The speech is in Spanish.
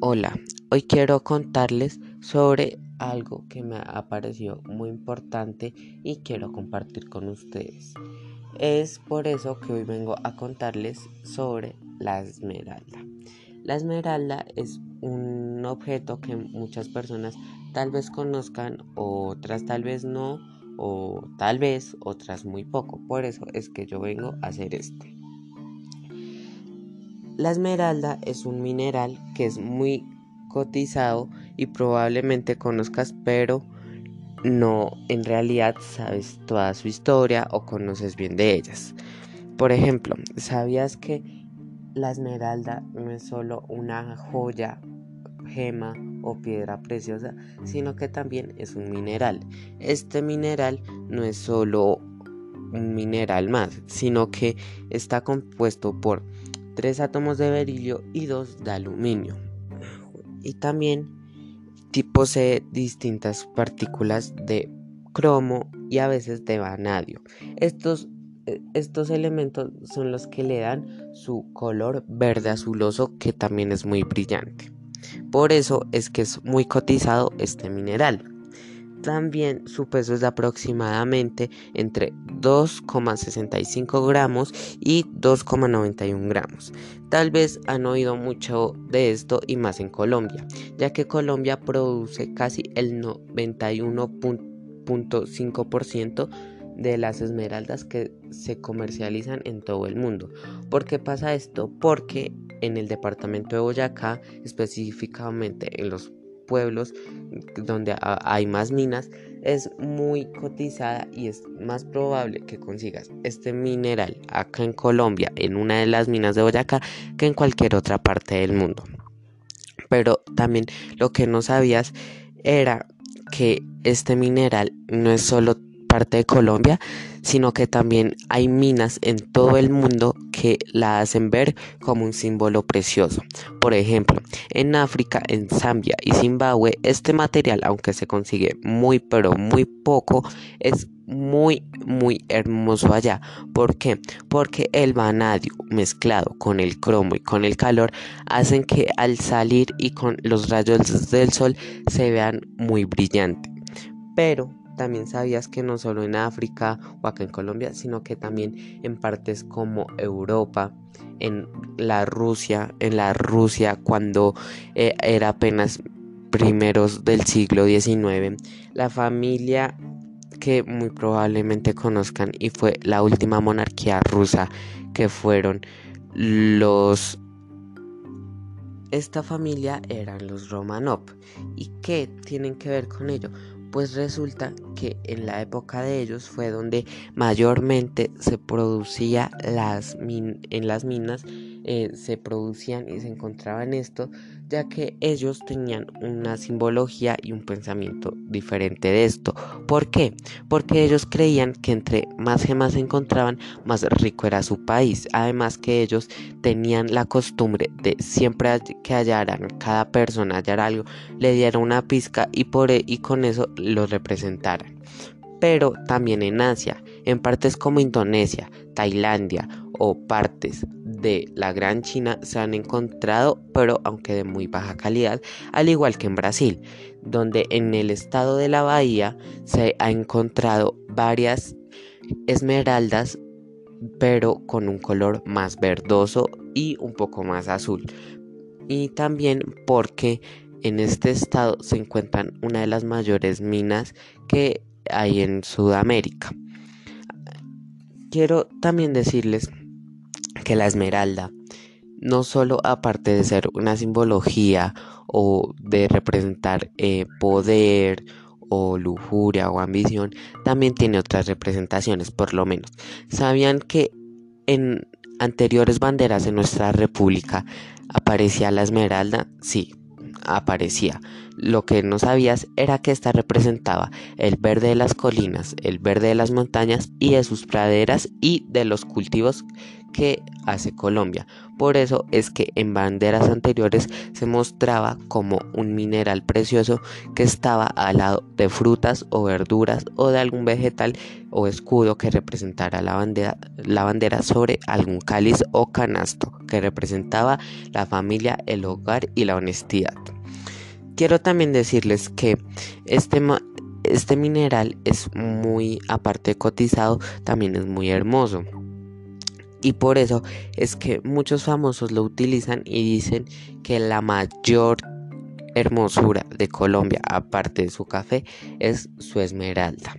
Hola, hoy quiero contarles sobre algo que me ha parecido muy importante y quiero compartir con ustedes. Es por eso que hoy vengo a contarles sobre la esmeralda. La esmeralda es un objeto que muchas personas tal vez conozcan, otras tal vez no, o tal vez otras muy poco. Por eso es que yo vengo a hacer este. La esmeralda es un mineral que es muy cotizado y probablemente conozcas, pero no en realidad sabes toda su historia o conoces bien de ellas. Por ejemplo, ¿sabías que la esmeralda no es solo una joya, gema o piedra preciosa, sino que también es un mineral? Este mineral no es solo un mineral más, sino que está compuesto por tres átomos de berilio y dos de aluminio. Y también posee distintas partículas de cromo y a veces de vanadio. Estos, eh, estos elementos son los que le dan su color verde azuloso que también es muy brillante. Por eso es que es muy cotizado este mineral. También su peso es aproximadamente entre 2,65 gramos y 2,91 gramos. Tal vez han oído mucho de esto y más en Colombia, ya que Colombia produce casi el 91.5% de las esmeraldas que se comercializan en todo el mundo. ¿Por qué pasa esto? Porque en el departamento de Boyacá, específicamente en los pueblos donde hay más minas es muy cotizada y es más probable que consigas este mineral acá en Colombia en una de las minas de Boyacá que en cualquier otra parte del mundo. Pero también lo que no sabías era que este mineral no es solo parte de Colombia, sino que también hay minas en todo el mundo la hacen ver como un símbolo precioso. Por ejemplo, en África, en Zambia y Zimbabue, este material, aunque se consigue muy pero muy poco, es muy muy hermoso allá. ¿Por qué? Porque el vanadio mezclado con el cromo y con el calor hacen que al salir y con los rayos del sol se vean muy brillantes. Pero también sabías que no solo en África o acá en Colombia, sino que también en partes como Europa, en la Rusia, en la Rusia cuando eh, era apenas primeros del siglo XIX, la familia que muy probablemente conozcan y fue la última monarquía rusa que fueron los esta familia eran los Romanov. ¿Y qué tienen que ver con ello? Pues resulta que en la época de ellos fue donde mayormente se producía las en las minas eh, se producían y se encontraban esto ya que ellos tenían una simbología y un pensamiento diferente de esto. ¿Por qué? Porque ellos creían que entre más gemas se encontraban, más rico era su país. Además que ellos tenían la costumbre de siempre que hallaran, cada persona hallara algo, le diera una pizca y, por, e, y con eso lo representaran. Pero también en Asia, en partes como Indonesia, Tailandia o partes de la Gran China se han encontrado, pero aunque de muy baja calidad, al igual que en Brasil, donde en el estado de la Bahía se ha encontrado varias esmeraldas, pero con un color más verdoso y un poco más azul. Y también porque en este estado se encuentran una de las mayores minas que hay en Sudamérica. Quiero también decirles que la esmeralda no solo aparte de ser una simbología o de representar eh, poder o lujuria o ambición, también tiene otras representaciones, por lo menos. ¿Sabían que en anteriores banderas de nuestra república aparecía la esmeralda? Sí, aparecía. lo que no sabías era que esta representaba el verde de las colinas, el verde de las montañas y de sus praderas y de los cultivos que hace Colombia. Por eso es que en banderas anteriores se mostraba como un mineral precioso que estaba al lado de frutas o verduras o de algún vegetal o escudo que representara la bandera, la bandera sobre algún cáliz o canasto que representaba la familia, el hogar y la honestidad. Quiero también decirles que este, este mineral es muy, aparte cotizado, también es muy hermoso. Y por eso es que muchos famosos lo utilizan y dicen que la mayor hermosura de Colombia, aparte de su café, es su esmeralda.